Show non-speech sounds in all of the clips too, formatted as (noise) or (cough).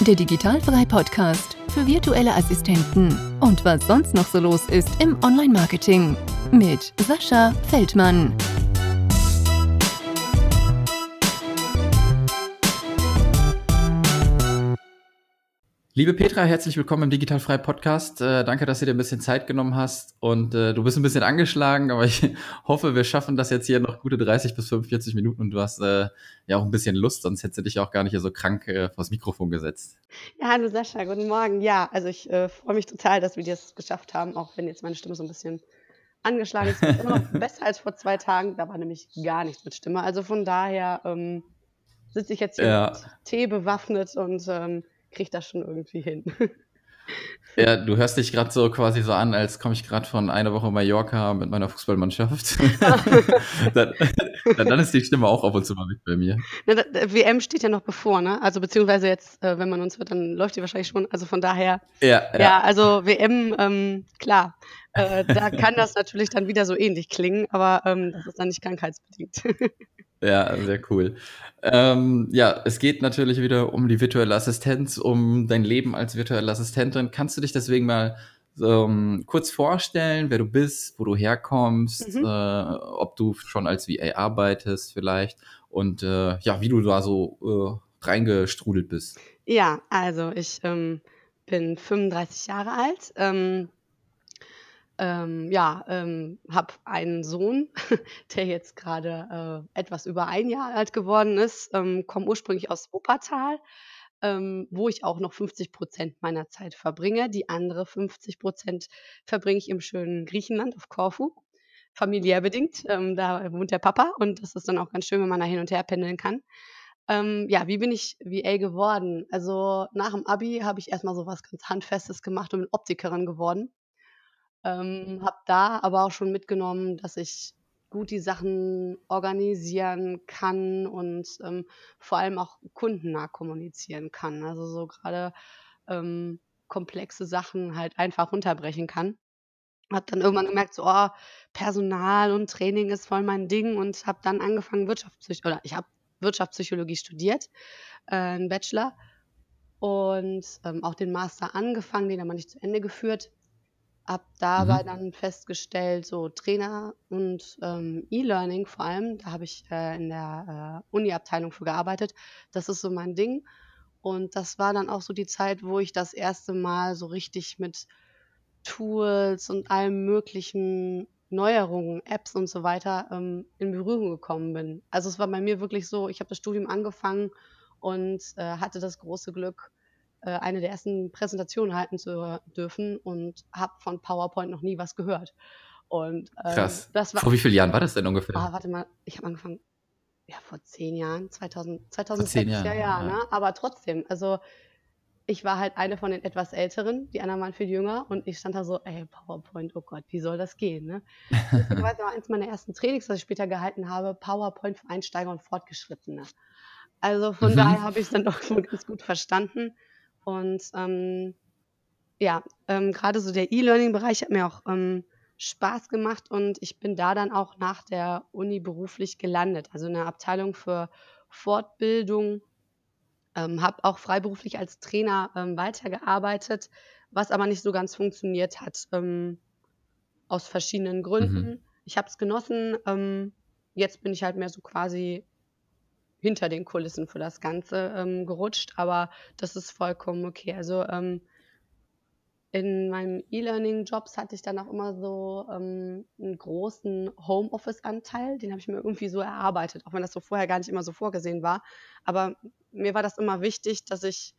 der Digitalfrei Podcast für virtuelle Assistenten und was sonst noch so los ist im Online-Marketing mit Sascha Feldmann. Liebe Petra, herzlich willkommen im Digitalfrei Podcast. Äh, danke, dass du dir ein bisschen Zeit genommen hast und äh, du bist ein bisschen angeschlagen, aber ich (laughs) hoffe, wir schaffen das jetzt hier noch gute 30 bis 45 Minuten und du hast äh, ja auch ein bisschen Lust, sonst hättest du dich auch gar nicht hier so krank äh, vors Mikrofon gesetzt. Ja, hallo Sascha, guten Morgen. Ja, also ich äh, freue mich total, dass wir das geschafft haben, auch wenn jetzt meine Stimme so ein bisschen angeschlagen ist. ist immer noch (laughs) besser als vor zwei Tagen, da war nämlich gar nichts mit Stimme. Also von daher ähm, sitze ich jetzt hier ja. mit Tee bewaffnet und ähm, kriege das schon irgendwie hin. (laughs) Ja, du hörst dich gerade so quasi so an, als komme ich gerade von einer Woche Mallorca mit meiner Fußballmannschaft. (laughs) dann, dann, ist die Stimme auch ab und zu mal weg bei mir. Na, da, WM steht ja noch bevor, ne? Also beziehungsweise jetzt, äh, wenn man uns hört, dann läuft die wahrscheinlich schon. Also von daher. Ja, ja. ja also WM, ähm, klar. Äh, da kann das natürlich dann wieder so ähnlich klingen, aber ähm, das ist dann nicht krankheitsbedingt. (laughs) Ja, sehr cool. Ähm, ja, es geht natürlich wieder um die virtuelle Assistenz, um dein Leben als virtuelle Assistentin. Kannst du dich deswegen mal ähm, kurz vorstellen, wer du bist, wo du herkommst, mhm. äh, ob du schon als VA arbeitest vielleicht und äh, ja, wie du da so äh, reingestrudelt bist? Ja, also ich ähm, bin 35 Jahre alt. Ähm, ja, ähm, habe einen Sohn, (laughs) der jetzt gerade äh, etwas über ein Jahr alt geworden ist, ähm, komme ursprünglich aus Wuppertal, ähm, wo ich auch noch 50 Prozent meiner Zeit verbringe. Die andere 50 Prozent verbringe ich im schönen Griechenland auf Korfu, familiär bedingt. Ähm, da wohnt der Papa und das ist dann auch ganz schön, wenn man da hin und her pendeln kann. Ähm, ja, wie bin ich VA geworden? Also nach dem Abi habe ich erstmal so was ganz Handfestes gemacht und bin Optikerin geworden. Ähm, habe da aber auch schon mitgenommen, dass ich gut die Sachen organisieren kann und ähm, vor allem auch kundennah kommunizieren kann. Also so gerade ähm, komplexe Sachen halt einfach runterbrechen kann. Habe dann irgendwann gemerkt, so oh, Personal und Training ist voll mein Ding und habe dann angefangen Wirtschaftspsychologie oder ich habe Wirtschaftspsychologie studiert, äh, einen Bachelor und ähm, auch den Master angefangen, den aber nicht zu Ende geführt habe dabei Mhm. dann festgestellt, so Trainer und, ähm, E-Learning vor allem, da habe ich, äh, in der, äh, Uni-Abteilung für gearbeitet. Das ist so mein Ding. Und das war dann auch so die Zeit, wo ich das erste Mal so richtig mit Tools und allen möglichen Neuerungen, Apps und so weiter, ähm, in Berührung gekommen bin. Also, es war bei mir wirklich so, ich habe das Studium angefangen und, äh, hatte das große Glück äh, eine der ersten Präsentationen halten zu dürfen und habe von PowerPoint noch nie was gehört. Und ähm, Krass. das war. Vor wie vielen Jahren war das denn ungefähr? Ah, warte mal, ich habe angefangen, ja, vor zehn Jahren, 2000, 2006, zehn Jahren, ja, ja, ne? Aber trotzdem, also ich war halt eine von den etwas älteren, die anderen waren viel jünger und ich stand da so, ey, PowerPoint, oh Gott, wie soll das gehen, ne? Deswegen war (laughs) eins meiner ersten Trainings, das ich später gehalten habe, PowerPoint für Einsteiger und Fortgeschrittene. Also von mhm. daher habe ich es dann doch (laughs) so ganz gut verstanden. Und ähm, ja, ähm, gerade so der E-Learning-Bereich hat mir auch ähm, Spaß gemacht und ich bin da dann auch nach der Uni beruflich gelandet, also in der Abteilung für Fortbildung, ähm, habe auch freiberuflich als Trainer ähm, weitergearbeitet, was aber nicht so ganz funktioniert hat, ähm, aus verschiedenen Gründen. Mhm. Ich habe es genossen, ähm, jetzt bin ich halt mehr so quasi hinter den Kulissen für das Ganze ähm, gerutscht, aber das ist vollkommen okay. Also ähm, in meinen E-Learning-Jobs hatte ich dann auch immer so ähm, einen großen Homeoffice-Anteil, den habe ich mir irgendwie so erarbeitet, auch wenn das so vorher gar nicht immer so vorgesehen war. Aber mir war das immer wichtig, dass ich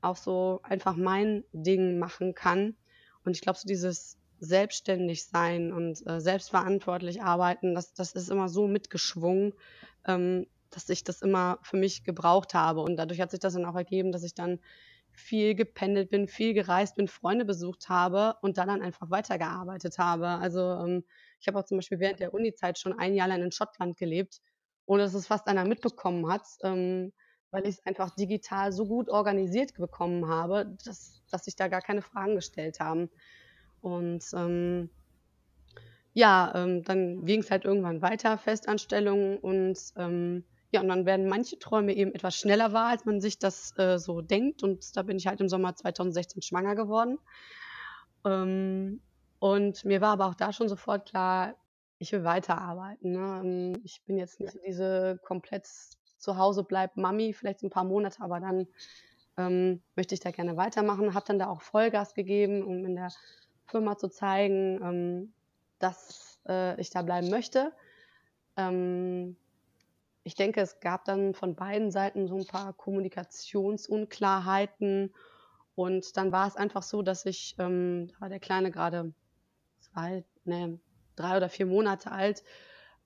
auch so einfach mein Ding machen kann. Und ich glaube, so dieses selbstständig sein und äh, selbstverantwortlich arbeiten, das, das ist immer so mitgeschwungen, ähm, dass ich das immer für mich gebraucht habe. Und dadurch hat sich das dann auch ergeben, dass ich dann viel gependelt bin, viel gereist bin, Freunde besucht habe und dann, dann einfach weitergearbeitet habe. Also ähm, ich habe auch zum Beispiel während der Uni-Zeit schon ein Jahr lang in Schottland gelebt, ohne dass es fast einer mitbekommen hat, ähm, weil ich es einfach digital so gut organisiert bekommen habe, dass, dass sich da gar keine Fragen gestellt haben. Und ähm, ja, ähm, dann ging es halt irgendwann weiter, Festanstellungen und ähm, Ja, und dann werden manche Träume eben etwas schneller wahr, als man sich das äh, so denkt. Und da bin ich halt im Sommer 2016 schwanger geworden. Ähm, und mir war aber auch da schon sofort klar, ich will weiterarbeiten. Ne? Ähm, ich bin jetzt nicht diese komplett zu Hause bleibt Mami, vielleicht ein paar Monate, aber dann ähm, möchte ich da gerne weitermachen. Habe dann da auch Vollgas gegeben, um in der Firma zu zeigen, ähm, dass äh, ich da bleiben möchte. Ähm, ich denke, es gab dann von beiden Seiten so ein paar Kommunikationsunklarheiten. Und dann war es einfach so, dass ich, ähm, da war der Kleine gerade zwei, ne, drei oder vier Monate alt.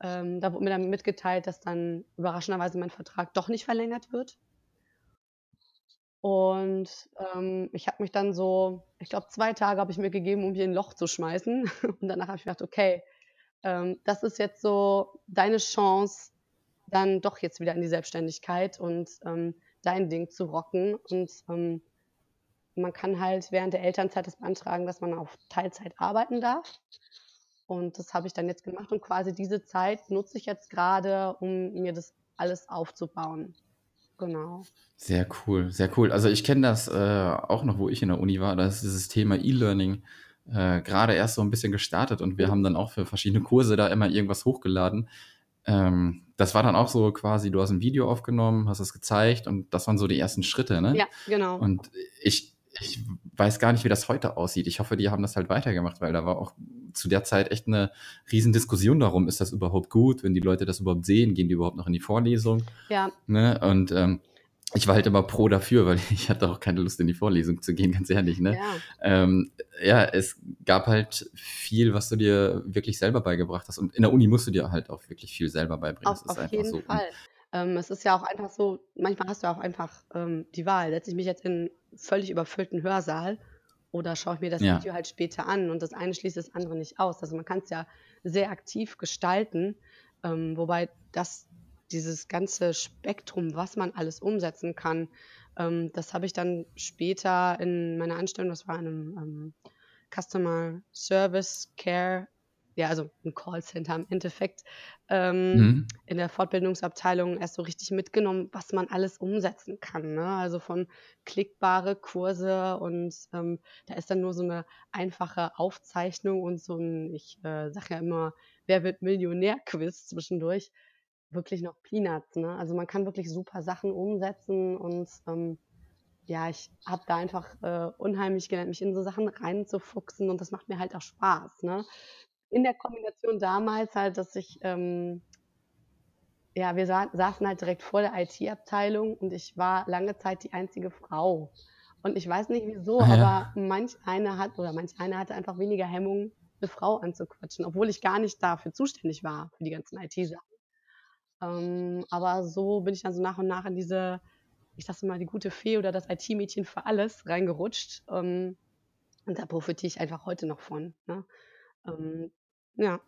Ähm, da wurde mir dann mitgeteilt, dass dann überraschenderweise mein Vertrag doch nicht verlängert wird. Und ähm, ich habe mich dann so, ich glaube, zwei Tage habe ich mir gegeben, um hier ein Loch zu schmeißen. (laughs) Und danach habe ich gedacht, okay, ähm, das ist jetzt so deine Chance, dann doch jetzt wieder in die Selbstständigkeit und ähm, dein Ding zu rocken. Und ähm, man kann halt während der Elternzeit das beantragen, dass man auf Teilzeit arbeiten darf. Und das habe ich dann jetzt gemacht und quasi diese Zeit nutze ich jetzt gerade, um mir das alles aufzubauen. Genau. Sehr cool, sehr cool. Also ich kenne das äh, auch noch, wo ich in der Uni war, da ist dieses Thema E-Learning äh, gerade erst so ein bisschen gestartet und wir mhm. haben dann auch für verschiedene Kurse da immer irgendwas hochgeladen. Ähm, das war dann auch so quasi, du hast ein Video aufgenommen, hast es gezeigt und das waren so die ersten Schritte, ne? Ja, genau. Und ich, ich weiß gar nicht, wie das heute aussieht. Ich hoffe, die haben das halt weitergemacht, weil da war auch zu der Zeit echt eine riesen Diskussion darum, ist das überhaupt gut, wenn die Leute das überhaupt sehen, gehen die überhaupt noch in die Vorlesung? Ja. Ne? Und ähm, ich war halt immer pro dafür, weil (laughs) ich hatte auch keine Lust in die Vorlesung zu gehen, ganz ehrlich. Ne? Ja. Ähm, ja, es gab halt viel, was du dir wirklich selber beigebracht hast. Und in der Uni musst du dir halt auch wirklich viel selber beibringen. Auf, auf jeden so. Fall. Ähm, es ist ja auch einfach so, manchmal hast du auch einfach ähm, die Wahl. Setze ich mich jetzt in einen völlig überfüllten Hörsaal oder schaue ich mir das ja. Video halt später an und das eine schließt das andere nicht aus. Also man kann es ja sehr aktiv gestalten, ähm, wobei das dieses ganze Spektrum, was man alles umsetzen kann, ähm, das habe ich dann später in meiner Anstellung, das war in einem ähm, Customer Service Care ja, also ein Callcenter im Endeffekt, ähm, mhm. in der Fortbildungsabteilung erst so richtig mitgenommen, was man alles umsetzen kann. Ne? Also von klickbare Kurse und ähm, da ist dann nur so eine einfache Aufzeichnung und so ein, ich äh, sage ja immer, wer wird Millionär-Quiz zwischendurch. Wirklich noch Peanuts. Ne? Also man kann wirklich super Sachen umsetzen und ähm, ja, ich habe da einfach äh, unheimlich gelernt, mich in so Sachen reinzufuchsen und das macht mir halt auch Spaß. Ne? in der Kombination damals halt, dass ich, ähm, ja, wir sa saßen halt direkt vor der IT-Abteilung und ich war lange Zeit die einzige Frau. Und ich weiß nicht wieso, ah, ja. aber manch einer hat oder manch einer hatte einfach weniger Hemmung, eine Frau anzuquatschen, obwohl ich gar nicht dafür zuständig war, für die ganzen IT-Sachen. Ähm, aber so bin ich dann so nach und nach in diese, ich sag's mal, die gute Fee oder das IT-Mädchen für alles reingerutscht. Ähm, und da profitiere ich einfach heute noch von. Ne? Ähm, ja.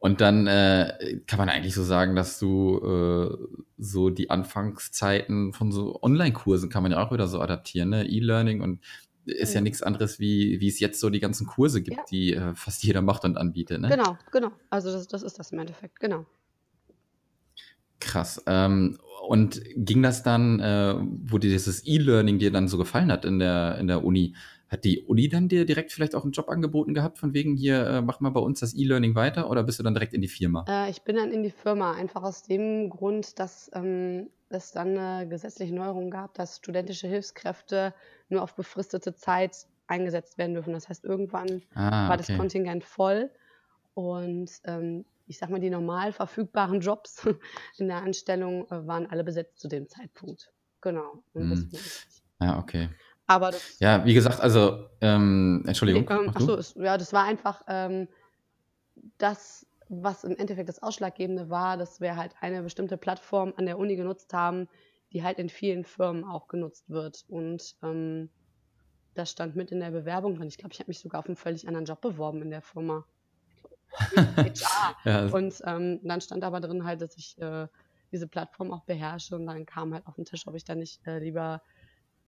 Und dann äh, kann man eigentlich so sagen, dass du äh, so die Anfangszeiten von so Online-Kursen kann man ja auch wieder so adaptieren, ne? E-Learning und ist ja mhm. nichts anderes, wie, wie es jetzt so die ganzen Kurse gibt, ja. die äh, fast jeder macht und anbietet, ne? Genau, genau. Also das, das ist das im Endeffekt, genau. Krass. Ähm, und ging das dann, äh, wo dir dieses E-Learning dir dann so gefallen hat in der, in der Uni, hat die Uni dann dir direkt vielleicht auch einen Job angeboten gehabt, von wegen hier, äh, mach mal bei uns das E-Learning weiter oder bist du dann direkt in die Firma? Äh, ich bin dann in die Firma, einfach aus dem Grund, dass ähm, es dann eine gesetzliche Neuerung gab, dass studentische Hilfskräfte nur auf befristete Zeit eingesetzt werden dürfen. Das heißt, irgendwann ah, war okay. das Kontingent voll und ähm, ich sag mal, die normal verfügbaren Jobs (laughs) in der Anstellung äh, waren alle besetzt zu dem Zeitpunkt. Genau. Hm. Ja, okay. Aber das, ja, wie gesagt, also, ähm, Entschuldigung. Ähm, achso, ja, das war einfach ähm, das, was im Endeffekt das Ausschlaggebende war, dass wir halt eine bestimmte Plattform an der Uni genutzt haben, die halt in vielen Firmen auch genutzt wird. Und ähm, das stand mit in der Bewerbung drin. Ich glaube, ich habe mich sogar auf einen völlig anderen Job beworben in der Firma. HR. (laughs) ja. Und ähm, dann stand aber drin halt, dass ich äh, diese Plattform auch beherrsche und dann kam halt auf den Tisch, ob ich da nicht äh, lieber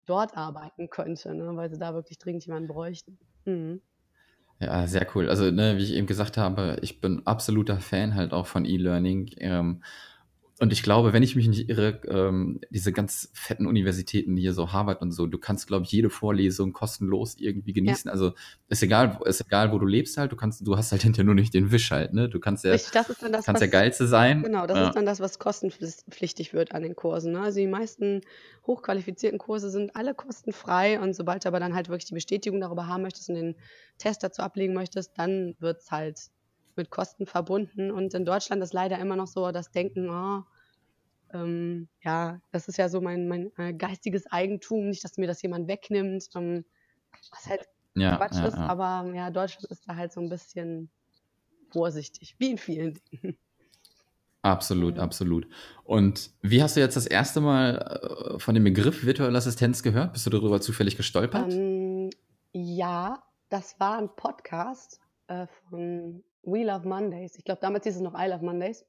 dort arbeiten könnte, ne, weil sie da wirklich dringend jemanden bräuchten. Mhm. Ja, sehr cool. Also, ne, wie ich eben gesagt habe, ich bin absoluter Fan halt auch von E-Learning. Ähm, und ich glaube, wenn ich mich nicht irre, ähm, diese ganz fetten Universitäten hier, so Harvard und so, du kannst, glaube ich, jede Vorlesung kostenlos irgendwie genießen. Ja. Also ist egal, ist egal, wo du lebst halt, du kannst, du hast halt (laughs) hinterher nur nicht den Wisch halt, ne? Du kannst ja, Richtig, das ist dann das, kannst was, der Geilste sein. Genau, das ja. ist dann das, was kostenpflichtig wird an den Kursen. Ne? Also die meisten hochqualifizierten Kurse sind alle kostenfrei und sobald du aber dann halt wirklich die Bestätigung darüber haben möchtest und den Test dazu ablegen möchtest, dann wird es halt mit Kosten verbunden. Und in Deutschland ist leider immer noch so das Denken, oh, ähm, ja, das ist ja so mein, mein äh, geistiges Eigentum, nicht, dass mir das jemand wegnimmt, ähm, was halt ja, Quatsch ja, ist, ja. aber ja, Deutschland ist da halt so ein bisschen vorsichtig, wie in vielen Dingen. Absolut, absolut. Und wie hast du jetzt das erste Mal äh, von dem Begriff virtuelle Assistenz gehört? Bist du darüber zufällig gestolpert? Ähm, ja, das war ein Podcast äh, von We Love Mondays. Ich glaube, damals hieß es noch I Love Mondays.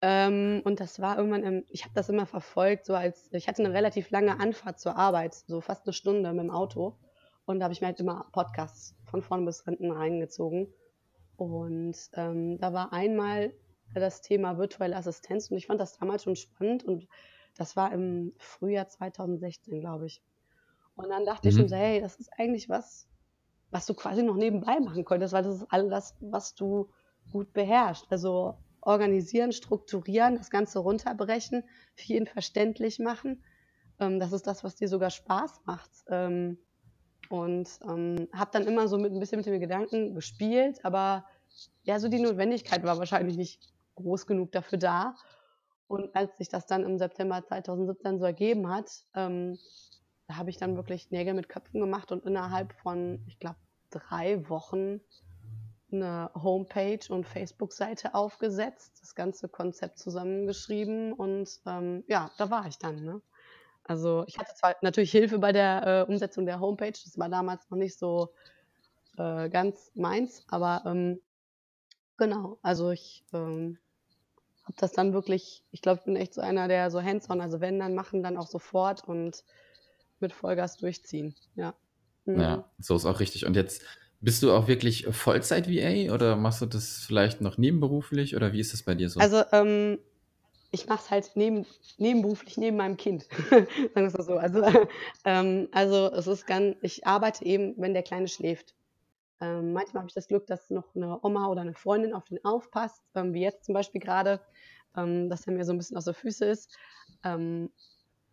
Ähm, und das war irgendwann im, ich habe das immer verfolgt, so als, ich hatte eine relativ lange Anfahrt zur Arbeit, so fast eine Stunde mit dem Auto. Und da habe ich mir halt immer Podcasts von vorn bis hinten reingezogen. Und ähm, da war einmal das Thema virtuelle Assistenz und ich fand das damals schon spannend und das war im Frühjahr 2016, glaube ich. Und dann dachte mhm. ich schon so, hey, das ist eigentlich was, was du quasi noch nebenbei machen könntest, weil das ist alles, was du gut beherrschst. Also organisieren, strukturieren, das Ganze runterbrechen, jeden verständlich machen. Ähm, das ist das, was dir sogar Spaß macht. Ähm, und ähm, habe dann immer so mit ein bisschen mit dem Gedanken gespielt, aber ja, so die Notwendigkeit war wahrscheinlich nicht groß genug dafür da. Und als sich das dann im September 2017 so ergeben hat, ähm, da habe ich dann wirklich Nägel mit Köpfen gemacht und innerhalb von, ich glaube, drei Wochen eine Homepage und Facebook-Seite aufgesetzt, das ganze Konzept zusammengeschrieben und ähm, ja, da war ich dann. Ne? Also ich hatte zwar natürlich Hilfe bei der äh, Umsetzung der Homepage, das war damals noch nicht so äh, ganz meins, aber ähm, genau, also ich ähm, habe das dann wirklich, ich glaube, ich bin echt so einer, der so hands-on, also wenn, dann machen, dann auch sofort und mit Vollgas durchziehen, ja. Mhm. Ja, so ist auch richtig. Und jetzt bist du auch wirklich Vollzeit-VA oder machst du das vielleicht noch nebenberuflich oder wie ist das bei dir so? Also, ähm, ich mache es halt neben, nebenberuflich neben meinem Kind, (laughs) sagen wir es mal so. Also, (laughs) ähm, also es ist ganz, ich arbeite eben, wenn der Kleine schläft. Ähm, manchmal habe ich das Glück, dass noch eine Oma oder eine Freundin auf den aufpasst, ähm, wie jetzt zum Beispiel gerade, ähm, dass er mir so ein bisschen aus der Füße ist.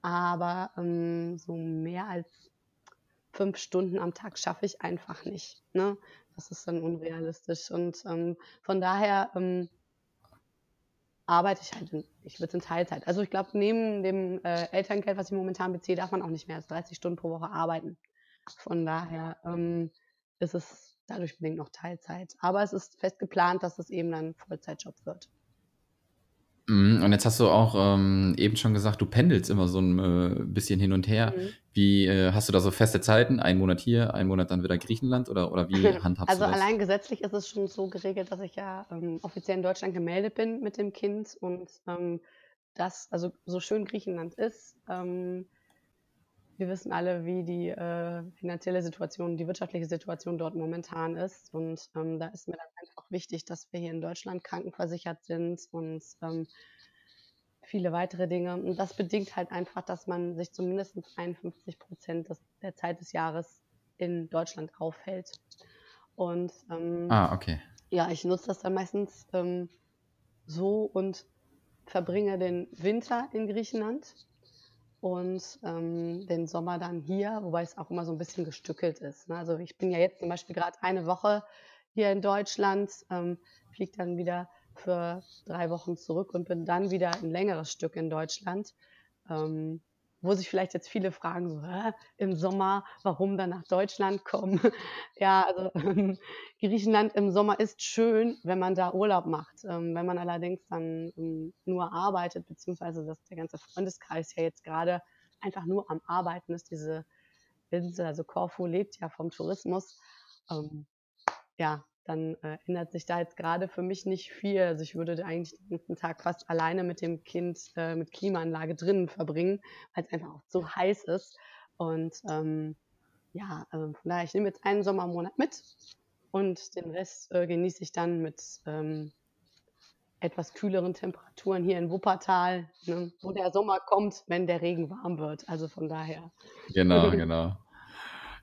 Aber ähm, so mehr als fünf Stunden am Tag schaffe ich einfach nicht. Ne? Das ist dann unrealistisch. Und ähm, von daher ähm, arbeite ich halt, in, ich würde in Teilzeit. Also ich glaube, neben dem äh, Elterngeld, was ich momentan beziehe, darf man auch nicht mehr als 30 Stunden pro Woche arbeiten. Von daher ähm, ist es dadurch bedingt noch Teilzeit. Aber es ist fest geplant, dass es eben dann Vollzeitjob wird. Mhm, und jetzt hast du auch ähm, eben schon gesagt, du pendelst immer so ein äh, bisschen hin und her. Mhm. Wie äh, hast du da so feste Zeiten? Ein Monat hier, ein Monat dann wieder Griechenland oder, oder wie (laughs) handhabst also du das? Also allein gesetzlich ist es schon so geregelt, dass ich ja ähm, offiziell in Deutschland gemeldet bin mit dem Kind und ähm, das, also so schön Griechenland ist, ähm, wir wissen alle, wie die äh, finanzielle Situation, die wirtschaftliche Situation dort momentan ist. Und ähm, da ist mir dann einfach wichtig, dass wir hier in Deutschland krankenversichert sind und ähm, viele weitere Dinge. Und das bedingt halt einfach, dass man sich zumindest 51 Prozent der Zeit des Jahres in Deutschland aufhält. Und ähm, ah, okay. ja, ich nutze das dann meistens ähm, so und verbringe den Winter in Griechenland und ähm, den Sommer dann hier, wobei es auch immer so ein bisschen gestückelt ist. Ne? Also ich bin ja jetzt zum Beispiel gerade eine Woche hier in Deutschland, ähm, fliege dann wieder für drei Wochen zurück und bin dann wieder ein längeres Stück in Deutschland. Ähm, wo sich vielleicht jetzt viele fragen, so, Hä, im Sommer, warum dann nach Deutschland kommen? (laughs) ja, also ähm, (laughs) Griechenland im Sommer ist schön, wenn man da Urlaub macht. Ähm, wenn man allerdings dann ähm, nur arbeitet, beziehungsweise dass der ganze Freundeskreis ja jetzt gerade einfach nur am Arbeiten ist, diese Insel, also Korfu lebt ja vom Tourismus. Ähm, ja, dann äh, ändert sich da jetzt gerade für mich nicht viel. Also ich würde eigentlich den ganzen Tag fast alleine mit dem Kind äh, mit Klimaanlage drinnen verbringen, weil es einfach auch so heiß ist. Und ähm, ja, also von daher, ich nehme jetzt einen Sommermonat mit und den Rest äh, genieße ich dann mit ähm, etwas kühleren Temperaturen hier in Wuppertal, ne, wo der Sommer kommt, wenn der Regen warm wird. Also von daher. Genau, (laughs) genau.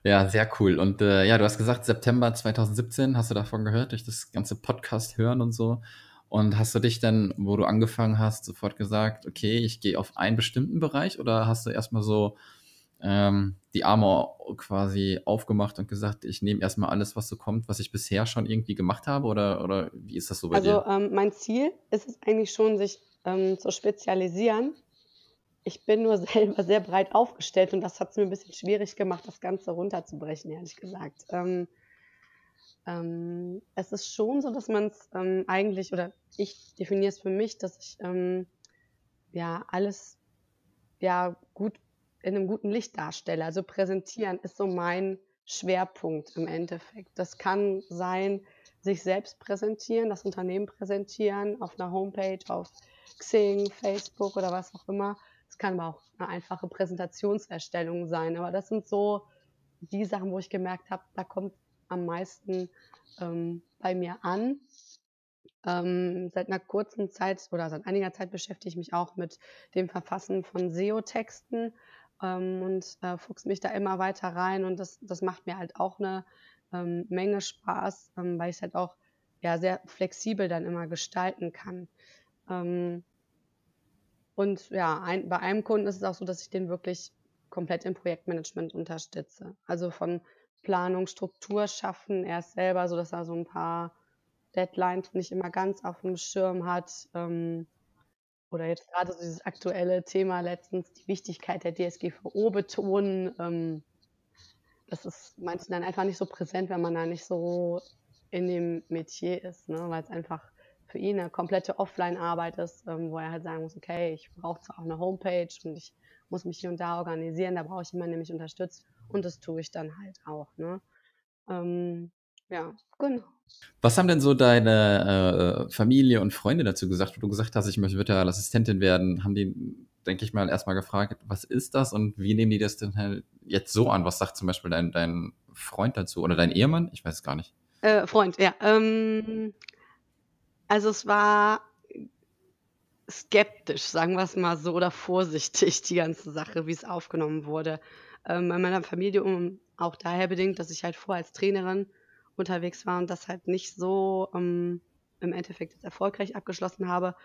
Ja, sehr cool. Und äh, ja, du hast gesagt, September 2017 hast du davon gehört, durch das ganze Podcast hören und so. Und hast du dich dann, wo du angefangen hast, sofort gesagt, okay, ich gehe auf einen bestimmten Bereich oder hast du erstmal so ähm, die Arme quasi aufgemacht und gesagt, ich nehme erstmal alles, was so kommt, was ich bisher schon irgendwie gemacht habe? Oder, oder wie ist das so bei also, dir? Also ähm, mein Ziel ist es eigentlich schon, sich ähm, zu spezialisieren. Ich bin nur (laughs) selber sehr breit aufgestellt und das hat es mir ein bisschen schwierig gemacht, das Ganze runterzubrechen, ehrlich gesagt. Ähm, ähm, es ist schon so, dass man es ähm, eigentlich, oder ich definiere es für mich, dass ich ähm, ja alles ja gut in einem guten Licht darstelle. Also präsentieren ist so mein Schwerpunkt im Endeffekt. Das kann sein, sich selbst präsentieren, das Unternehmen präsentieren auf einer Homepage, auf Xing, Facebook oder was auch immer. Es kann aber auch eine einfache Präsentationserstellung sein. Aber das sind so die Sachen, wo ich gemerkt habe, da kommt am meisten ähm, bei mir an. Ähm, seit einer kurzen Zeit oder seit einiger Zeit beschäftige ich mich auch mit dem Verfassen von SEO-Texten ähm, und äh, fuchs mich da immer weiter rein und das, das macht mir halt auch eine ähm, Menge Spaß, ähm, weil ich es halt auch ja, sehr flexibel dann immer gestalten kann. Ähm, und ja, ein, bei einem Kunden ist es auch so, dass ich den wirklich komplett im Projektmanagement unterstütze. Also von Planung, Struktur schaffen, er ist selber so, dass er so ein paar Deadlines nicht immer ganz auf dem Schirm hat. Ähm, oder jetzt gerade so dieses aktuelle Thema letztens, die Wichtigkeit der DSGVO betonen. Ähm, das ist manchen dann einfach nicht so präsent, wenn man da nicht so in dem Metier ist, ne? weil es einfach für ihn eine komplette Offline-Arbeit ist, ähm, wo er halt sagen muss, okay, ich brauche zwar auch eine Homepage und ich muss mich hier und da organisieren, da brauche ich jemanden, der mich unterstützt und das tue ich dann halt auch. Ne? Ähm, ja, genau. Was haben denn so deine äh, Familie und Freunde dazu gesagt, wo du gesagt hast, ich möchte virtuelle Assistentin werden? Haben die, denke ich mal, erstmal gefragt, was ist das und wie nehmen die das denn halt jetzt so an? Was sagt zum Beispiel dein, dein Freund dazu oder dein Ehemann? Ich weiß es gar nicht. Äh, Freund, ja. Ähm, also es war skeptisch, sagen wir es mal so, oder vorsichtig, die ganze Sache, wie es aufgenommen wurde. Ähm, bei meiner Familie um, auch daher bedingt, dass ich halt vorher als Trainerin unterwegs war und das halt nicht so ähm, im Endeffekt jetzt erfolgreich abgeschlossen habe.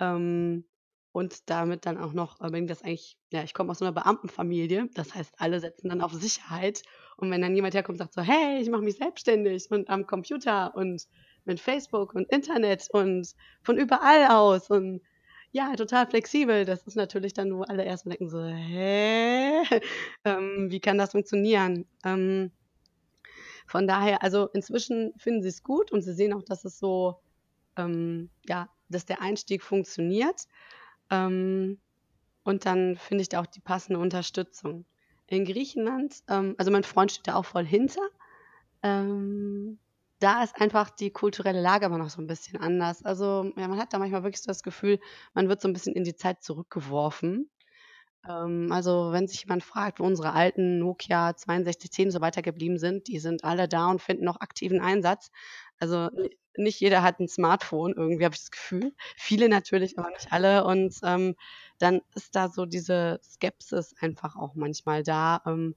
Ähm, und damit dann auch noch, äh, das eigentlich, ja, ich komme aus so einer Beamtenfamilie, das heißt, alle setzen dann auf Sicherheit. Und wenn dann jemand herkommt und sagt so, hey, ich mache mich selbstständig und am Computer und mit Facebook und Internet und von überall aus und ja, total flexibel. Das ist natürlich dann, wo alle erstmal denken so, hä, (laughs) ähm, wie kann das funktionieren? Ähm, von daher, also inzwischen finden sie es gut und sie sehen auch, dass es so, ähm, ja, dass der Einstieg funktioniert. Ähm, und dann finde ich da auch die passende Unterstützung. In Griechenland, ähm, also mein Freund steht da auch voll hinter. Ähm, da ist einfach die kulturelle Lage aber noch so ein bisschen anders. Also ja, man hat da manchmal wirklich so das Gefühl, man wird so ein bisschen in die Zeit zurückgeworfen. Ähm, also, wenn sich jemand fragt, wo unsere alten Nokia 6210 so weiter geblieben sind, die sind alle da und finden noch aktiven Einsatz. Also, nicht jeder hat ein Smartphone, irgendwie habe ich das Gefühl. Viele natürlich, aber nicht alle. Und ähm, dann ist da so diese Skepsis einfach auch manchmal da, ähm,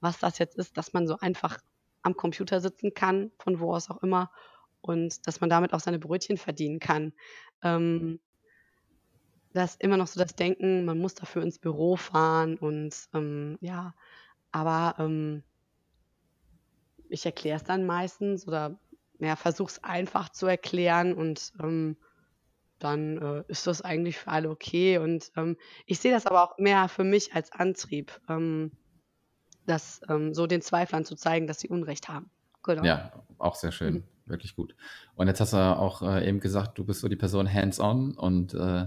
was das jetzt ist, dass man so einfach am Computer sitzen kann, von wo aus auch immer, und dass man damit auch seine Brötchen verdienen kann. Ähm, da ist immer noch so das Denken, man muss dafür ins Büro fahren und ähm, ja, aber ähm, ich erkläre es dann meistens oder ja, versuche es einfach zu erklären und ähm, dann äh, ist das eigentlich für alle okay. Und ähm, ich sehe das aber auch mehr für mich als Antrieb, ähm, das ähm, so den Zweiflern zu zeigen, dass sie Unrecht haben. Genau. Ja, auch sehr schön. Mhm. Wirklich gut. Und jetzt hast du auch äh, eben gesagt, du bist so die Person hands-on und äh,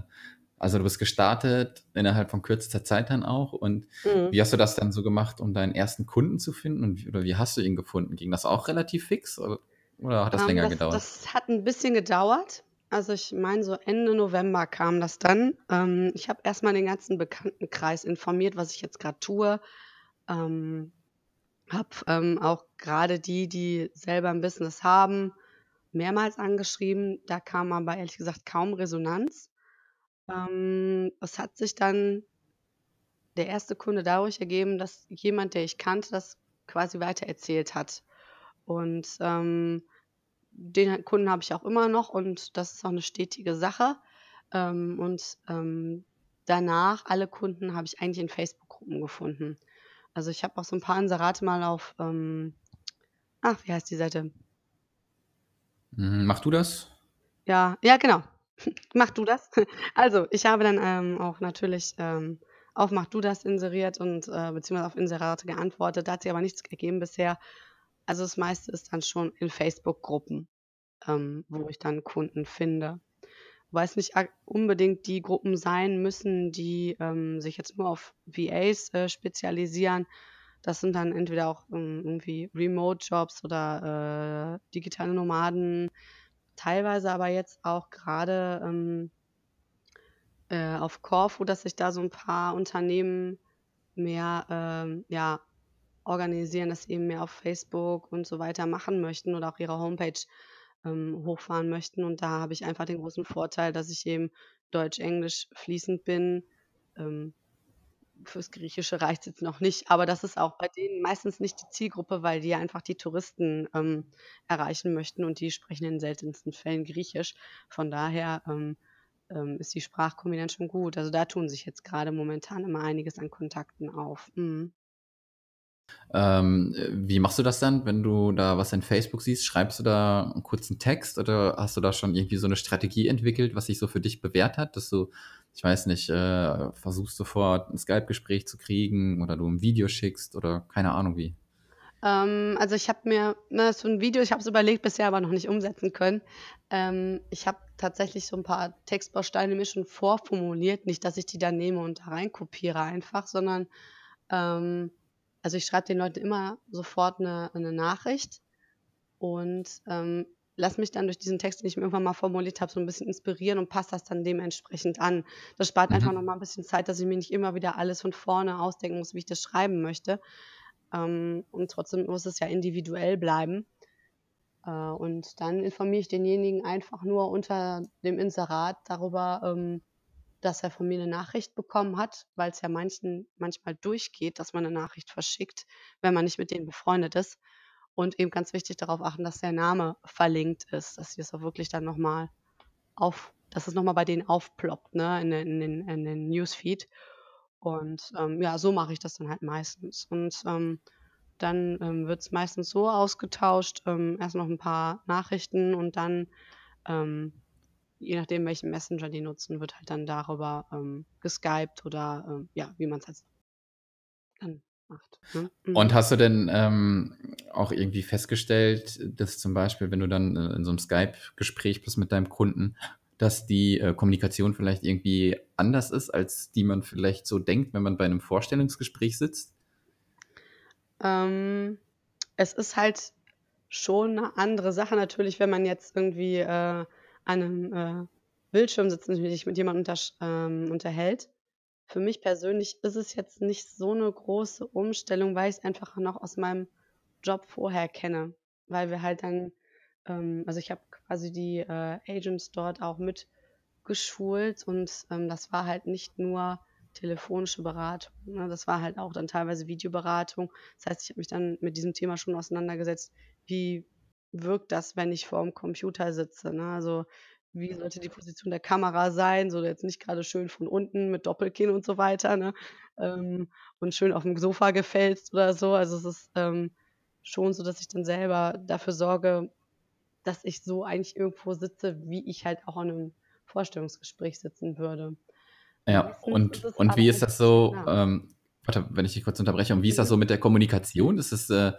also du bist gestartet innerhalb von kürzester Zeit dann auch. Und mhm. wie hast du das dann so gemacht, um deinen ersten Kunden zu finden? Und, oder wie hast du ihn gefunden? Ging das auch relativ fix oder, oder hat das um, ähm, länger das, gedauert? Das hat ein bisschen gedauert. Also ich meine, so Ende November kam das dann. Ähm, ich habe erstmal den ganzen Bekanntenkreis informiert, was ich jetzt gerade tue. Ähm, habe ähm, auch gerade die, die selber ein Business haben, mehrmals angeschrieben, da kam aber ehrlich gesagt kaum Resonanz. Ähm, es hat sich dann der erste Kunde dadurch ergeben, dass jemand, der ich kannte, das quasi weitererzählt hat. Und ähm, den Kunden habe ich auch immer noch und das ist auch eine stetige Sache. Ähm, und ähm, danach, alle Kunden habe ich eigentlich in Facebook-Gruppen gefunden. Also ich habe auch so ein paar Inserate mal auf, ähm, ach, wie heißt die Seite? Mhm, mach du das? Ja, ja, genau. (laughs) Mach du das. (laughs) Also, ich habe dann ähm, auch natürlich ähm, auf Mach du das inseriert und äh, beziehungsweise auf Inserate geantwortet. Da hat sich aber nichts ergeben bisher. Also das meiste ist dann schon in Facebook-Gruppen, ähm, wo ich dann Kunden finde. Wobei es nicht unbedingt die Gruppen sein müssen, die ähm, sich jetzt nur auf VAs äh, spezialisieren. Das sind dann entweder auch ähm, irgendwie Remote-Jobs oder äh, digitale Nomaden, teilweise aber jetzt auch gerade ähm, äh, auf Corfu, dass sich da so ein paar Unternehmen mehr ähm, ja, organisieren, dass sie eben mehr auf Facebook und so weiter machen möchten oder auch ihre Homepage ähm, hochfahren möchten. Und da habe ich einfach den großen Vorteil, dass ich eben Deutsch-Englisch fließend bin. Ähm, fürs Griechische reicht es jetzt noch nicht, aber das ist auch bei denen meistens nicht die Zielgruppe, weil die einfach die Touristen ähm, erreichen möchten und die sprechen in seltensten Fällen Griechisch. Von daher ähm, ähm, ist die Sprachkombinanz schon gut. Also da tun sich jetzt gerade momentan immer einiges an Kontakten auf. Mhm. Ähm, wie machst du das dann, wenn du da was in Facebook siehst? Schreibst du da einen kurzen Text oder hast du da schon irgendwie so eine Strategie entwickelt, was sich so für dich bewährt hat, dass du, ich weiß nicht, äh, versuchst sofort ein Skype-Gespräch zu kriegen oder du ein Video schickst oder keine Ahnung wie? Ähm, also ich habe mir ne, so ein Video, ich habe es überlegt, bisher aber noch nicht umsetzen können. Ähm, ich habe tatsächlich so ein paar Textbausteine mir schon vorformuliert, nicht, dass ich die da nehme und da rein kopiere einfach, sondern ähm, also ich schreibe den Leuten immer sofort eine, eine Nachricht und ähm, lass mich dann durch diesen Text, den ich mir irgendwann mal formuliert habe, so ein bisschen inspirieren und passe das dann dementsprechend an. Das spart mhm. einfach nochmal ein bisschen Zeit, dass ich mir nicht immer wieder alles von vorne ausdenken muss, wie ich das schreiben möchte. Ähm, und trotzdem muss es ja individuell bleiben. Äh, und dann informiere ich denjenigen einfach nur unter dem Inserat darüber, ähm, dass er von mir eine Nachricht bekommen hat, weil es ja manchen manchmal durchgeht, dass man eine Nachricht verschickt, wenn man nicht mit denen befreundet ist. Und eben ganz wichtig darauf achten, dass der Name verlinkt ist, dass sie es auch wirklich dann nochmal auf, dass es nochmal bei denen aufploppt, ne, in den, in den, in den Newsfeed. Und ähm, ja, so mache ich das dann halt meistens. Und ähm, dann ähm, wird es meistens so ausgetauscht, ähm, erst noch ein paar Nachrichten und dann ähm, je nachdem, welchen Messenger die nutzen, wird halt dann darüber ähm, geskypt oder ähm, ja, wie man es halt dann macht. Ne? Mhm. Und hast du denn ähm, auch irgendwie festgestellt, dass zum Beispiel, wenn du dann äh, in so einem Skype-Gespräch bist mit deinem Kunden, dass die äh, Kommunikation vielleicht irgendwie anders ist, als die man vielleicht so denkt, wenn man bei einem Vorstellungsgespräch sitzt? Ähm, es ist halt schon eine andere Sache natürlich, wenn man jetzt irgendwie äh, einem äh, Bildschirm sitzt und sich mit jemandem unter, ähm, unterhält. Für mich persönlich ist es jetzt nicht so eine große Umstellung, weil ich es einfach noch aus meinem Job vorher kenne. Weil wir halt dann, ähm, also ich habe quasi die äh, Agents dort auch mit geschult und ähm, das war halt nicht nur telefonische Beratung. Ne? Das war halt auch dann teilweise Videoberatung. Das heißt, ich habe mich dann mit diesem Thema schon auseinandergesetzt, wie wirkt das, wenn ich vor dem Computer sitze. Ne? Also wie sollte die Position der Kamera sein, so jetzt nicht gerade schön von unten mit Doppelkinn und so weiter, ne? Ähm, und schön auf dem Sofa gefällt oder so. Also es ist ähm, schon so, dass ich dann selber dafür sorge, dass ich so eigentlich irgendwo sitze, wie ich halt auch an einem Vorstellungsgespräch sitzen würde. Ja, und, und wie ist das so, ja. ähm, warte, wenn ich dich kurz unterbreche, und wie ist das so mit der Kommunikation? Ist es äh,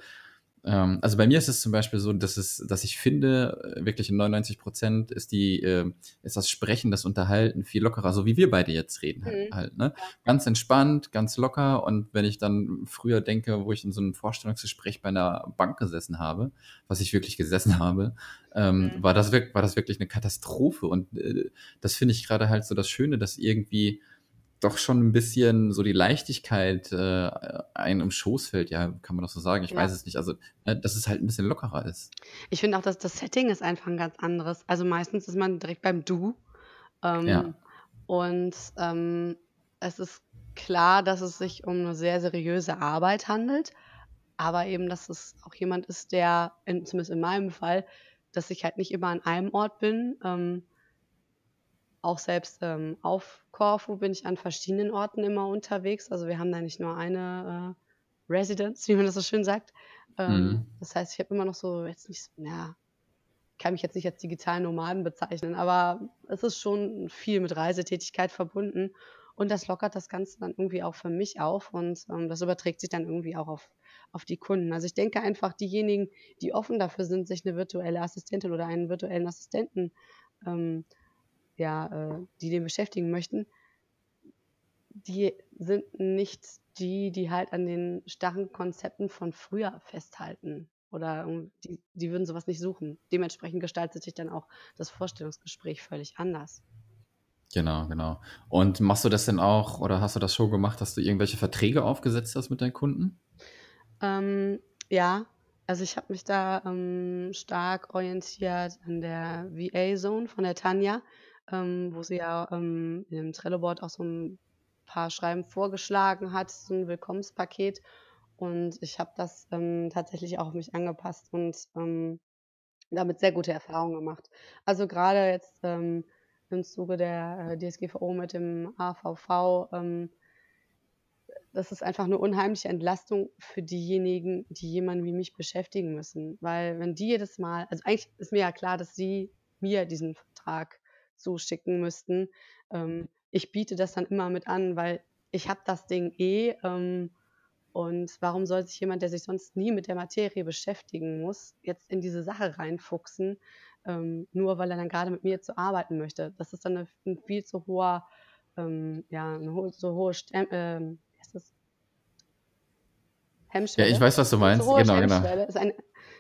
ähm, also bei mir ist es zum Beispiel so, dass es, dass ich finde, äh, wirklich in 99 Prozent ist die, äh, ist das Sprechen, das Unterhalten viel lockerer, so wie wir beide jetzt reden halt, mhm. halt, ne? Ganz entspannt, ganz locker und wenn ich dann früher denke, wo ich in so einem Vorstellungsgespräch bei einer Bank gesessen habe, was ich wirklich gesessen habe, ähm, mhm. war das war das wirklich eine Katastrophe und äh, das finde ich gerade halt so das Schöne, dass irgendwie doch schon ein bisschen so die Leichtigkeit äh, einem im Schoß fällt, ja, kann man doch so sagen. Ich Ja. weiß es nicht. Also, äh, dass es halt ein bisschen lockerer ist. Ich finde auch, dass das Setting ist einfach ein ganz anderes. Also meistens ist man direkt beim Du. Ähm, Ja. Und ähm, es ist klar, dass es sich um eine sehr seriöse Arbeit handelt, aber eben, dass es auch jemand ist, der, in, zumindest in meinem Fall, dass ich halt nicht immer an einem Ort bin. Ähm, auch selbst ähm, auf Korfu bin ich an verschiedenen Orten immer unterwegs. Also wir haben da nicht nur eine äh, Residence, wie man das so schön sagt. Ähm, Mhm. Das heißt, ich habe immer noch so, jetzt nicht, ja, kann mich jetzt nicht als digitalen Nomaden bezeichnen, aber es ist schon viel mit Reisetätigkeit verbunden und das lockert das Ganze dann irgendwie auch für mich auf und ähm, das überträgt sich dann irgendwie auch auf, auf die Kunden. Also ich denke einfach, diejenigen, die offen dafür sind, sich eine virtuelle Assistentin oder einen virtuellen Assistenten, ähm, ja, äh, die den beschäftigen möchten, die sind nicht die, die halt an den starren Konzepten von früher festhalten. Oder die, die würden sowas nicht suchen. Dementsprechend gestaltet sich dann auch das Vorstellungsgespräch völlig anders. Genau, genau. Und machst du das denn auch oder hast du das schon gemacht, dass du irgendwelche Verträge aufgesetzt hast mit deinen Kunden? Ähm, ja, also ich habe mich da ähm, stark orientiert an der VA-Zone von der Tanja, ähm, wo sie ja ähm, in dem Trello-Board auch so ein paar Schreiben vorgeschlagen hat, so ein Willkommenspaket. Und ich habe das ähm, tatsächlich auch auf mich angepasst und ähm, damit sehr gute Erfahrungen gemacht. Also gerade jetzt ähm, im Zuge der äh, DSGVO mit dem AVV, ähm, das ist einfach eine unheimliche Entlastung für diejenigen, die jemanden wie mich beschäftigen müssen. Weil wenn die jedes Mal, also eigentlich ist mir ja klar, dass sie mir diesen Vertrag zuschicken müssten. Ähm, ich biete das dann immer mit an, weil ich habe das Ding eh. Ähm, und warum soll sich jemand, der sich sonst nie mit der Materie beschäftigen muss, jetzt in diese Sache reinfuchsen, ähm, nur weil er dann gerade mit mir zu arbeiten möchte? Das ist dann eine, ein viel zu hoher, ähm, ja, eine ho so hohe Stem ähm, das? Ja, Hemmschwelle. ich weiß, was du meinst. Genau, genau. Hemmschwelle. Ist eine,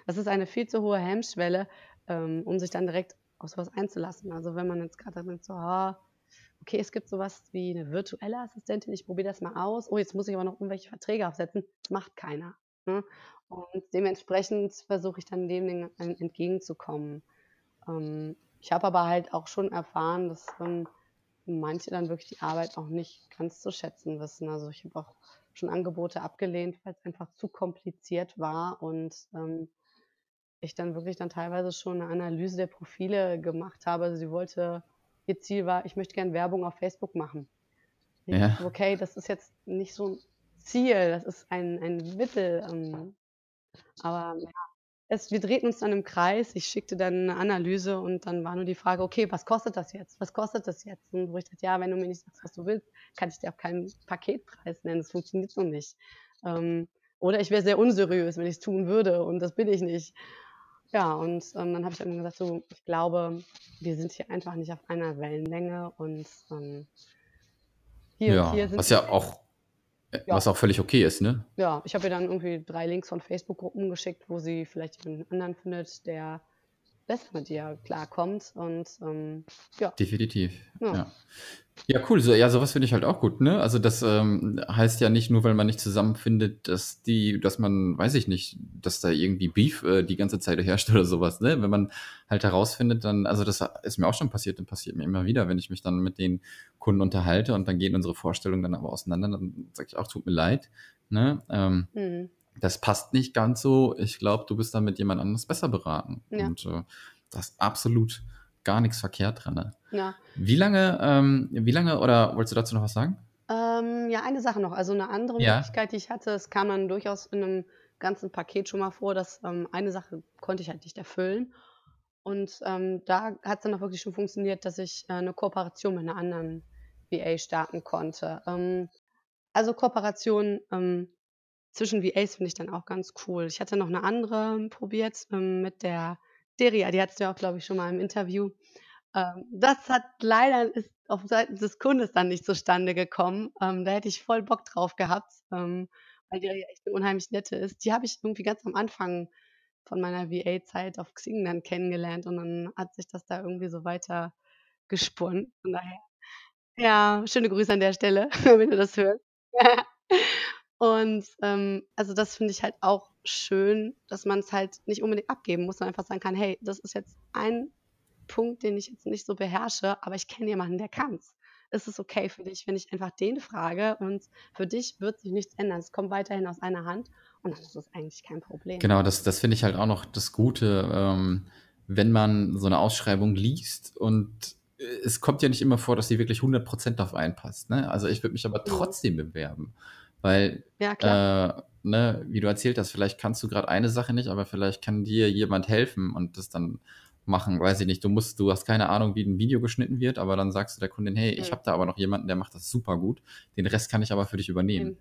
das ist eine viel zu hohe Hemmschwelle, ähm, um sich dann direkt auf sowas einzulassen. Also wenn man jetzt gerade denkt, so, ah, okay, es gibt sowas wie eine virtuelle Assistentin, ich probiere das mal aus. Oh, jetzt muss ich aber noch irgendwelche Verträge aufsetzen. Das macht keiner. Ne? Und dementsprechend versuche ich dann dem entgegenzukommen. Ähm, ich habe aber halt auch schon erfahren, dass ähm, manche dann wirklich die Arbeit auch nicht ganz zu schätzen wissen. Also ich habe auch schon Angebote abgelehnt, weil es einfach zu kompliziert war und ähm, ich dann wirklich dann teilweise schon eine Analyse der Profile gemacht habe. Also sie wollte, ihr Ziel war, ich möchte gerne Werbung auf Facebook machen. Ich Ja. dachte, okay, das ist jetzt nicht so ein Ziel, das ist ein, ein Mittel. Ähm, aber ja, es, wir drehten uns dann im Kreis. Ich schickte dann eine Analyse und dann war nur die Frage, okay, was kostet das jetzt? Was kostet das jetzt? Und wo ich dachte, ja, wenn du mir nicht sagst, was du willst, kann ich dir auch keinen Paketpreis nennen. Das funktioniert so nicht. Ähm, oder ich wäre sehr unseriös, wenn ich es tun würde und das bin ich nicht. Ja, und ähm, dann habe ich dann gesagt, so, ich glaube, wir sind hier einfach nicht auf einer Wellenlänge und ähm, hier und hier Ja, sind was ja auch, äh, Ja. was auch völlig okay ist, ne? Ja, ich habe ihr dann irgendwie drei Links von Facebook-Gruppen geschickt, wo sie vielleicht einen anderen findet, der besser mit ihr klarkommt. Und ähm, ja, Definitiv. Ja. Ja. Ja, cool. So, ja, sowas finde ich halt auch gut, ne? Also das ähm, heißt ja nicht nur, weil man nicht zusammenfindet, dass die, dass man, weiß ich nicht, dass da irgendwie Beef äh, die ganze Zeit herrscht oder sowas, ne? Wenn man halt herausfindet, dann, also das ist mir auch schon passiert und passiert mir immer wieder, wenn ich mich dann mit den Kunden unterhalte und dann gehen unsere Vorstellungen dann aber auseinander, dann sage ich auch, tut mir leid, ne? Ähm, mhm. Das passt nicht ganz so. Ich glaube, du bist da mit jemand anderes besser beraten. Ja. Und äh, da ist absolut gar nichts verkehrt dran. Ne? ja. Wie lange, ähm, wie lange, oder wolltest du dazu noch was sagen? Ähm, ja, eine Sache noch. Also eine andere Ja. Möglichkeit, die ich hatte, es kam dann durchaus in einem ganzen Paket schon mal vor, dass ähm, eine Sache konnte ich halt nicht erfüllen. Und ähm, da hat es dann auch wirklich schon funktioniert, dass ich äh, eine Kooperation mit einer anderen VA starten konnte. Ähm, also Kooperation ähm, zwischen VAs finde ich dann auch ganz cool. Ich hatte noch eine andere probiert ähm, mit der Deria, die hattest du ja auch, glaube ich, schon mal im Interview. Ähm, das hat leider ist auf Seiten des Kundes dann nicht zustande gekommen. Ähm, da hätte ich voll Bock drauf gehabt, ähm, weil die ja echt eine unheimlich nette ist. Die habe ich irgendwie ganz am Anfang von meiner VA-Zeit auf Xing dann kennengelernt und dann hat sich das da irgendwie so weiter gesponnen. Von daher Ja, schöne Grüße an der Stelle, (laughs) wenn du das hörst. (laughs) Und, ähm, also, das finde ich halt auch schön, dass man's halt nicht unbedingt abgeben muss, sondern einfach sagen kann: „Hey, das ist jetzt ein Punkt, den ich jetzt nicht so beherrsche, aber ich kenne jemanden, der kann's. Ist es okay für dich, wenn ich einfach den frage und für dich wird sich nichts ändern. Es kommt weiterhin aus einer Hand und dann ist es eigentlich kein Problem. Genau, das das finde ich halt auch noch das Gute, ähm, wenn man so 'ne Ausschreibung liest und, äh, es kommt ja nicht immer vor, dass sie wirklich 100 auf einen passt, ne? Also, ich würde mich aber Mhm. trotzdem bewerben, weil, Ja, äh, ne, wie du erzählt hast, vielleicht kannst du grad eine Sache nicht, aber vielleicht kann dir jemand helfen und das dann machen. Weiß ich nicht, du musst du hast keine Ahnung, wie 'n Video geschnitten wird, aber dann sagst du der Kundin: „Hey, ich Mhm. habe da aber noch jemanden, der macht das super gut. Den Rest kann ich aber für dich übernehmen.“ Eben.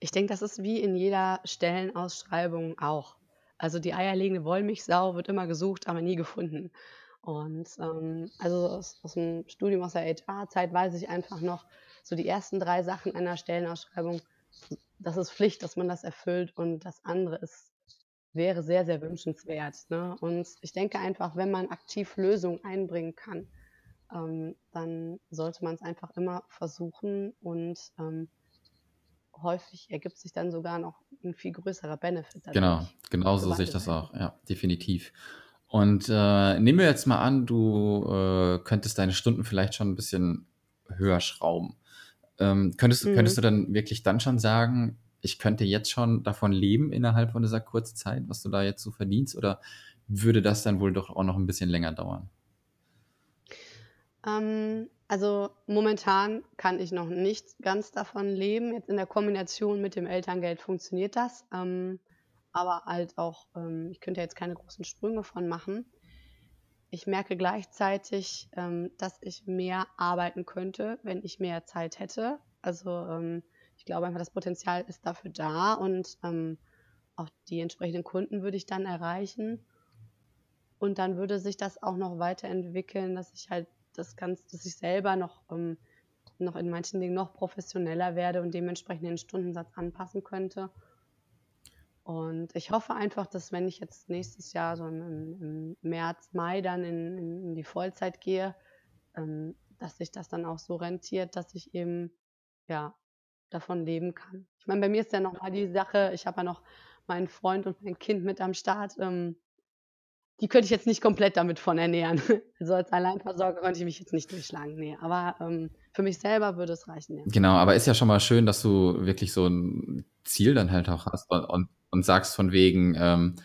Ich denke, das ist wie in jeder Stellenausschreibung auch. Also, die eierlegende Wollmilchsau wird immer gesucht, aber nie gefunden. Und, ähm, also, aus aus'm Studium, aus der HR-Zeit weiß ich einfach noch, so die ersten 3 Sachen einer Stellenausschreibung, das ist Pflicht, dass man das erfüllt und das andere ist wäre sehr, sehr wünschenswert, ne? Und ich denke einfach, wenn man aktiv Lösungen einbringen kann, ähm, dann sollte man's einfach immer versuchen und, ähm häufig ergibt sich dann sogar noch 'n viel größerer Benefit Genau, genau so sehe ich das auch, ja, definitiv. Und, äh, nehmen wir jetzt mal an, du, äh, könntest deine Stunden vielleicht schon 'n bisschen höher schrauben. Ähm, könntest du könntest Mhm. du dann wirklich dann schon sagen: „Ich könnte jetzt schon davon leben innerhalb von dieser kurzen Zeit, was du da jetzt so verdienst“, oder würde das dann wohl doch auch noch 'n bisschen länger dauern? Ähm, also, momentan kann ich noch nicht ganz davon leben. Jetzt in der Kombination mit dem Elterngeld funktioniert das, ähm, aber halt auch ähm, ich könnte jetzt keine großen Sprünge von machen. Ich merke gleichzeitig, ähm, dass ich mehr arbeiten könnte, wenn ich mehr Zeit hätte. Also, ähm, ich glaube einfach, das Potenzial ist dafür da und, ähm, auch die entsprechenden Kunden würde ich dann erreichen. Und dann würde sich das auch noch weiterentwickeln, dass ich halt das ganz dass ich selber noch ähm, noch in manchen Dingen noch professioneller werde und dementsprechend den Stundensatz anpassen könnte. Und ich hoffe einfach, dass wenn ich jetzt nächstes Jahr so im im März, Mai dann in in in die Vollzeit gehe, ähm, dass sich das dann auch so rentiert, dass ich eben, ja, davon leben kann. Ich meine, bei mir ist ja noch mal die Sache, ich habe ja noch meinen Freund und mein Kind mit am Start, ähm die könnte ich jetzt nicht komplett damit von ernähren. (laughs) Also, als Alleinversorger könnte ich mich jetzt nicht durchschlagen, ne. Aber, ähm, für mich selber würde es reichen, ja. Genau, aber ist ja schon mal schön, dass du wirklich so 'n Ziel dann halt auch hast u und und sagst von wegen, ähm: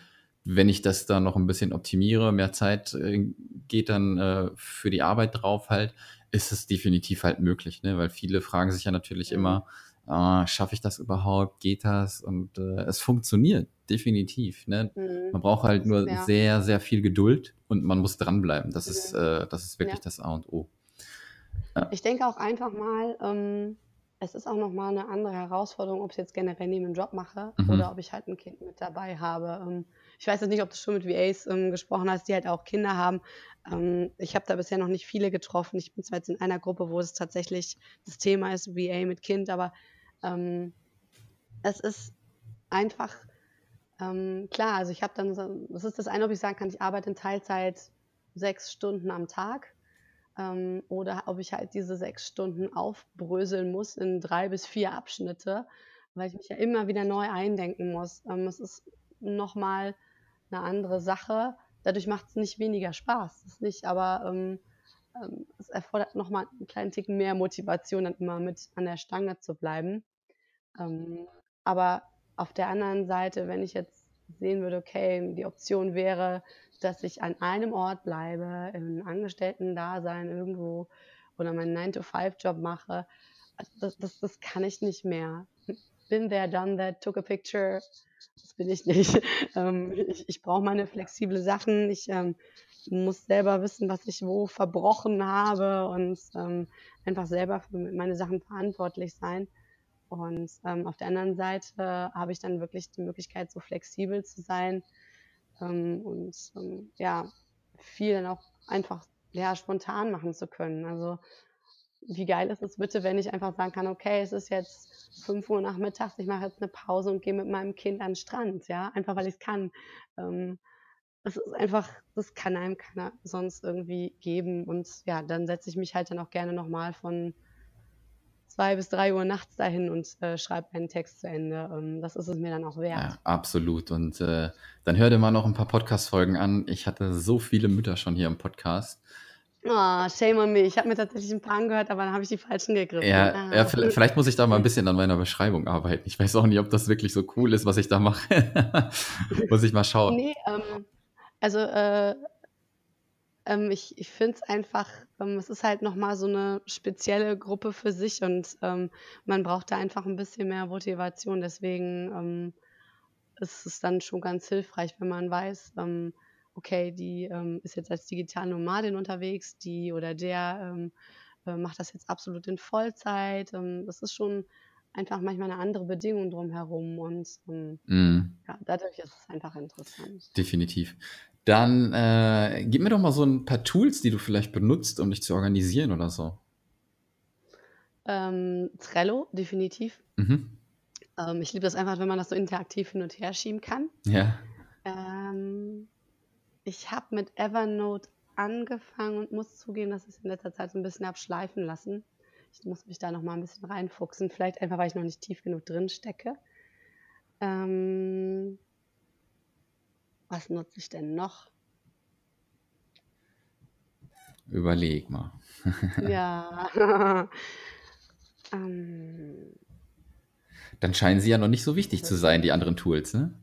„Wenn ich das dann noch 'n bisschen optimiere, mehr Zeit, äh, geht dann, äh, für die Arbeit drauf halt“, ist es definitiv halt möglich, ne? Weil viele fragen sich ja natürlich Mhm. immer: „Ah, schaffe ich das überhaupt? Geht das?“ Und, äh, es funktioniert definitiv, ne? Mhm. Man braucht halt nur ja. sehr, sehr viel Geduld und man muss dranbleiben. Das ist Mhm. äh, das ist wirklich Ja. das A und O. Ja. Ich denke auch einfach mal, ähm, es ist auch noch mal 'ne andere Herausforderung, ob's jetzt generell neben dem Job mache oder Mhm. ob ich halt 'n Kind mit dabei habe. Ähm, ich weiß jetzt nicht, ob du schon mit VAs, ähm, gesprochen hast, die halt auch Kinder haben. Ähm, ich habe da bisher noch nicht viele getroffen. Ich bin zwar jetzt in einer Gruppe, wo es tatsächlich das Thema ist, VA mit Kind, aber, ähm, es ist einfach, ähm, klar, also, ich habe dann das ist das eine, ob ich sagen kann, ich arbeite in Teilzeit 6 Stunden am Tag, ähm, oder ob ich halt diese 6 Stunden aufbröseln muss in 3 bis 4 Abschnitte, weil ich mich ja immer wieder neu eindenken muss. Ähm, es ist noch mal 'ne andere Sache. Dadurch macht's nicht weniger Spaß, das nicht, aber, ähm, ähm, es erfordert noch mal 'n kleinen Ticken mehr Motivation, dann immer mit an der Stange zu bleiben. Ähm, aber auf der anderen Seite, wenn ich jetzt sehen würde, okay, die Option wäre, dass ich an einem Ort bleibe, im Angestellten-Dasein irgendwo oder meinen Nine-to-five-Job mache, also, das das das kann ich nicht mehr. Been there, done that, took a picture. Das bin ich nicht. (laughs) Ähm, ich ich brauche meine flexible Sachen. Ich, ähm, muss selber wissen, was ich wo verbrochen habe und, ähm, einfach selber für meine Sachen verantwortlich sein. Und, ähm, auf der anderen Seite habe ich dann wirklich die Möglichkeit, so flexibel zu sein, ähm, und, ähm, ja, viel dann auch einfach, ja, spontan machen zu können. Also, wie geil ist es bitte, wenn ich einfach sagen kann: „Okay, es ist jetzt 5:00 nachmittags, ich mache jetzt 'ne Pause und gehe mit meinem Kind an 'n Strand“, ja, einfach weil ich's kann. Ähm, es ist einfach, das kann einem keiner sonst irgendwie geben. Und ja, dann setze ich mich halt dann auch gerne nochmal von zwei bis drei Uhr nachts dahin und äh, schreibe einen Text zu Ende. Ähm, das ist es mir dann auch wert. Ja, absolut. Und äh, dann hör dir mal noch ein paar Podcast-Folgen an. Ich hatte so viele Mütter schon hier im Podcast. Oh, shame on me. Ich habe mir tatsächlich ein paar angehört, aber dann habe ich die falschen gegriffen. Ja, ah, ja vielleicht, muss ich da mal ein bisschen an meiner Beschreibung arbeiten. Ich weiß auch nicht, ob das wirklich so cool ist, was ich da mache. (laughs) muss ich mal schauen. Nee, ähm, also äh, ähm, ich ich finde es einfach, ähm, es ist halt nochmal so eine spezielle Gruppe für sich und ähm, man braucht da einfach ein bisschen mehr Motivation. Deswegen ähm, ist es dann schon ganz hilfreich, wenn man weiß, ähm, okay, die ähm, ist jetzt als digitale Nomadin unterwegs, die oder der äh, macht das jetzt absolut in Vollzeit. Das ist schon einfach manchmal eine andere Bedingung drumherum und ähm, mm. ja, dadurch ist es einfach interessant. Definitiv. Dann äh, gib mir doch mal so ein paar Tools, die du vielleicht benutzt, um dich zu organisieren oder so. Ähm, Trello, definitiv. Mhm. Ähm, ich liebe das einfach, wenn man das so interaktiv hin und her schieben kann. Ja. Ähm, ich habe mit Evernote angefangen und muss zugeben, dass ich es in letzter Zeit so ein bisschen abschleifen lassen. Ich muss mich da noch mal ein bisschen reinfuchsen. Vielleicht einfach, weil ich noch nicht tief genug drin stecke. Ähm, was nutze ich denn noch? Überleg mal. ja. (laughs) (laughs) ähm, Dann scheinen sie ja noch nicht so wichtig zu sein, die anderen Tools, ne?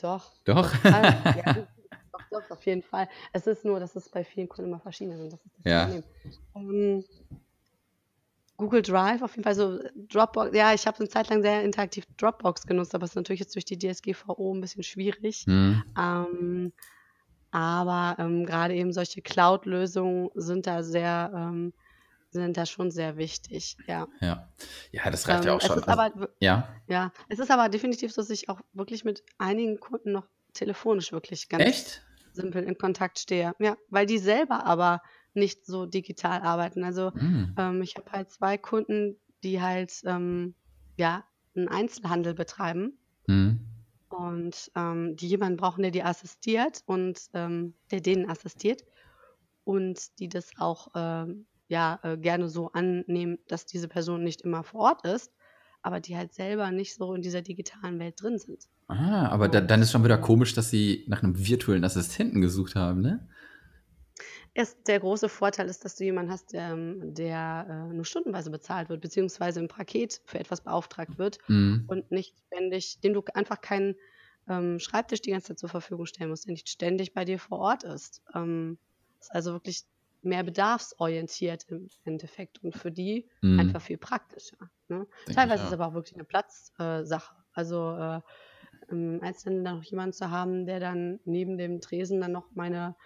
Doch. Doch? (laughs) ja, doch, doch, auf jeden Fall. Es ist nur, dass es bei vielen Kunden immer verschieden ist. Das ist das ja. Problem. Ähm, Google Drive auf jeden Fall, so Dropbox, ja, ich habe eine Zeit lang sehr interaktiv Dropbox genutzt, aber es ist natürlich jetzt durch die DSGVO ein bisschen schwierig. Mhm. Ähm, aber ähm, gerade eben solche Cloud-Lösungen sind da sehr, ähm, sind da schon sehr wichtig, ja. Ja, ja das reicht ja ähm, auch schon. Also, aber, ja. ja, es ist aber definitiv so, dass ich auch wirklich mit einigen Kunden noch telefonisch wirklich ganz Echt? simpel in Kontakt stehe. Ja, weil die selber aber nicht so digital arbeiten. Also mm. ähm, ich habe halt zwei Kunden, die halt ähm, ja einen Einzelhandel betreiben mm. und ähm, die jemanden brauchen, der die assistiert und ähm, der denen assistiert und die das auch ähm, ja äh, gerne so annehmen, dass diese Person nicht immer vor Ort ist, aber die halt selber nicht so in dieser digitalen Welt drin sind. Ah, aber da, dann ist schon wieder komisch, dass sie nach einem virtuellen Assistenten gesucht haben, ne? Erst der große Vorteil ist, dass du jemanden hast, der, ähm, der äh, nur stundenweise bezahlt wird, beziehungsweise im Paket für etwas beauftragt wird mhm. und nicht ständig, dem du einfach keinen ähm, Schreibtisch die ganze Zeit zur Verfügung stellen musst, der nicht ständig bei dir vor Ort ist. Ähm, ist also wirklich mehr bedarfsorientiert im Endeffekt und für die mhm. einfach viel praktischer. Ne? Teilweise ist es aber auch wirklich eine Platzsache. Äh, also äh, im Einzelnen dann noch jemanden zu haben, der dann neben dem Tresen dann noch meine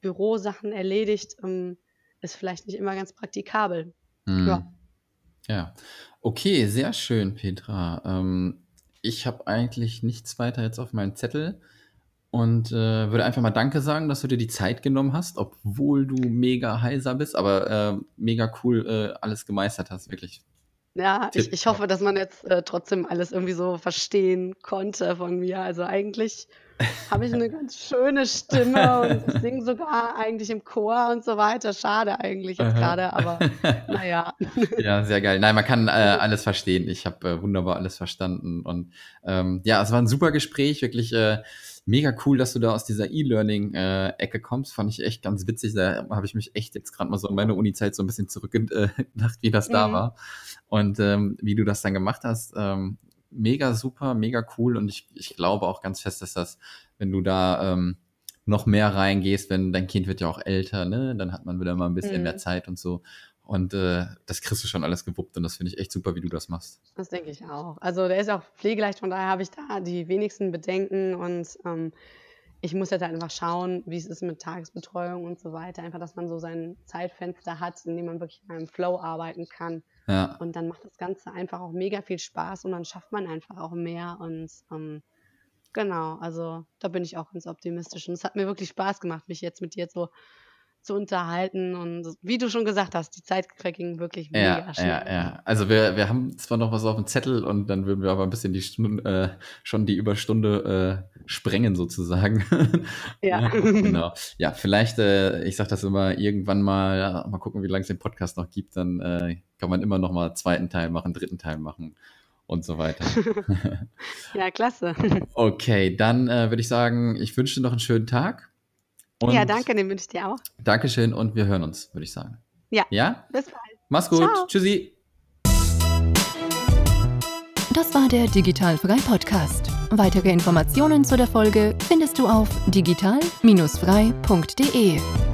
Bürosachen erledigt, ähm, ist vielleicht nicht immer ganz praktikabel. Mhm. Ja. Ja, okay, sehr schön, Petra. Ähm, ich habe eigentlich nichts weiter jetzt auf meinem Zettel und äh, würde einfach mal Danke sagen, dass du dir die Zeit genommen hast, obwohl du mega heiser bist, aber äh, mega cool äh, alles gemeistert hast, wirklich. Ja, ich, ich hoffe, dass man jetzt äh, trotzdem alles irgendwie so verstehen konnte von mir. Also eigentlich habe ich eine ganz schöne Stimme und singe sogar eigentlich im Chor und so weiter. Schade eigentlich jetzt gerade, aber (laughs) naja. Ja, sehr geil. Nein, man kann äh, alles verstehen. Ich habe äh, wunderbar alles verstanden. Und ähm, ja, es war ein super Gespräch, wirklich äh, mega cool, dass du da aus dieser E-Learning-Ecke kommst. Fand ich echt ganz witzig. Da habe ich mich echt jetzt gerade mal so in meine Uni-Zeit so ein bisschen zurückgedacht, wie das da mhm. war. Und ähm, wie du das dann gemacht hast. Ähm, mega super, mega cool und ich, ich glaube auch ganz fest, dass das, wenn du da ähm, noch mehr reingehst, wenn dein Kind wird ja auch älter, ne, dann hat man wieder mal ein bisschen mhm. mehr Zeit und so. Und äh, das kriegst du schon alles gewuppt und das finde ich echt super, wie du das machst. Das denke ich auch. Also der ist auch pflegeleicht, von daher habe ich da die wenigsten Bedenken und ähm, ich muss jetzt halt einfach schauen, wie es ist mit Tagesbetreuung und so weiter. Einfach, dass man so sein Zeitfenster hat, in dem man wirklich in einem Flow arbeiten kann. Ja. Und dann macht das Ganze einfach auch mega viel Spaß und dann schafft man einfach auch mehr. Und ähm, genau, also da bin ich auch ganz optimistisch. Und es hat mir wirklich Spaß gemacht, mich jetzt mit dir so zu unterhalten. Und wie du schon gesagt hast, die Zeit verging wirklich ja, mega schnell. Ja, ja. Also wir, wir haben zwar noch was auf dem Zettel und dann würden wir aber ein bisschen die Stunde, äh, schon die Überstunde äh, sprengen sozusagen. (laughs) Ja. ja. Genau. Ja, vielleicht, äh, ich sage das immer, irgendwann mal, mal gucken, wie lange es den Podcast noch gibt, dann äh, kann man immer noch mal zweiten Teil machen, dritten Teil machen und so weiter. (laughs) ja, klasse. (laughs) Okay, dann äh, würde ich sagen, ich wünsche dir noch einen schönen Tag. Ja, danke, den wünsche ich dir auch. Dankeschön und wir hören uns, würde ich sagen. Ja. Ja? Bis bald. Mach's gut. Ciao. Tschüssi. Das war der Digitalfrei Podcast. Weitere Informationen zu der Folge findest du auf digital-frei.de.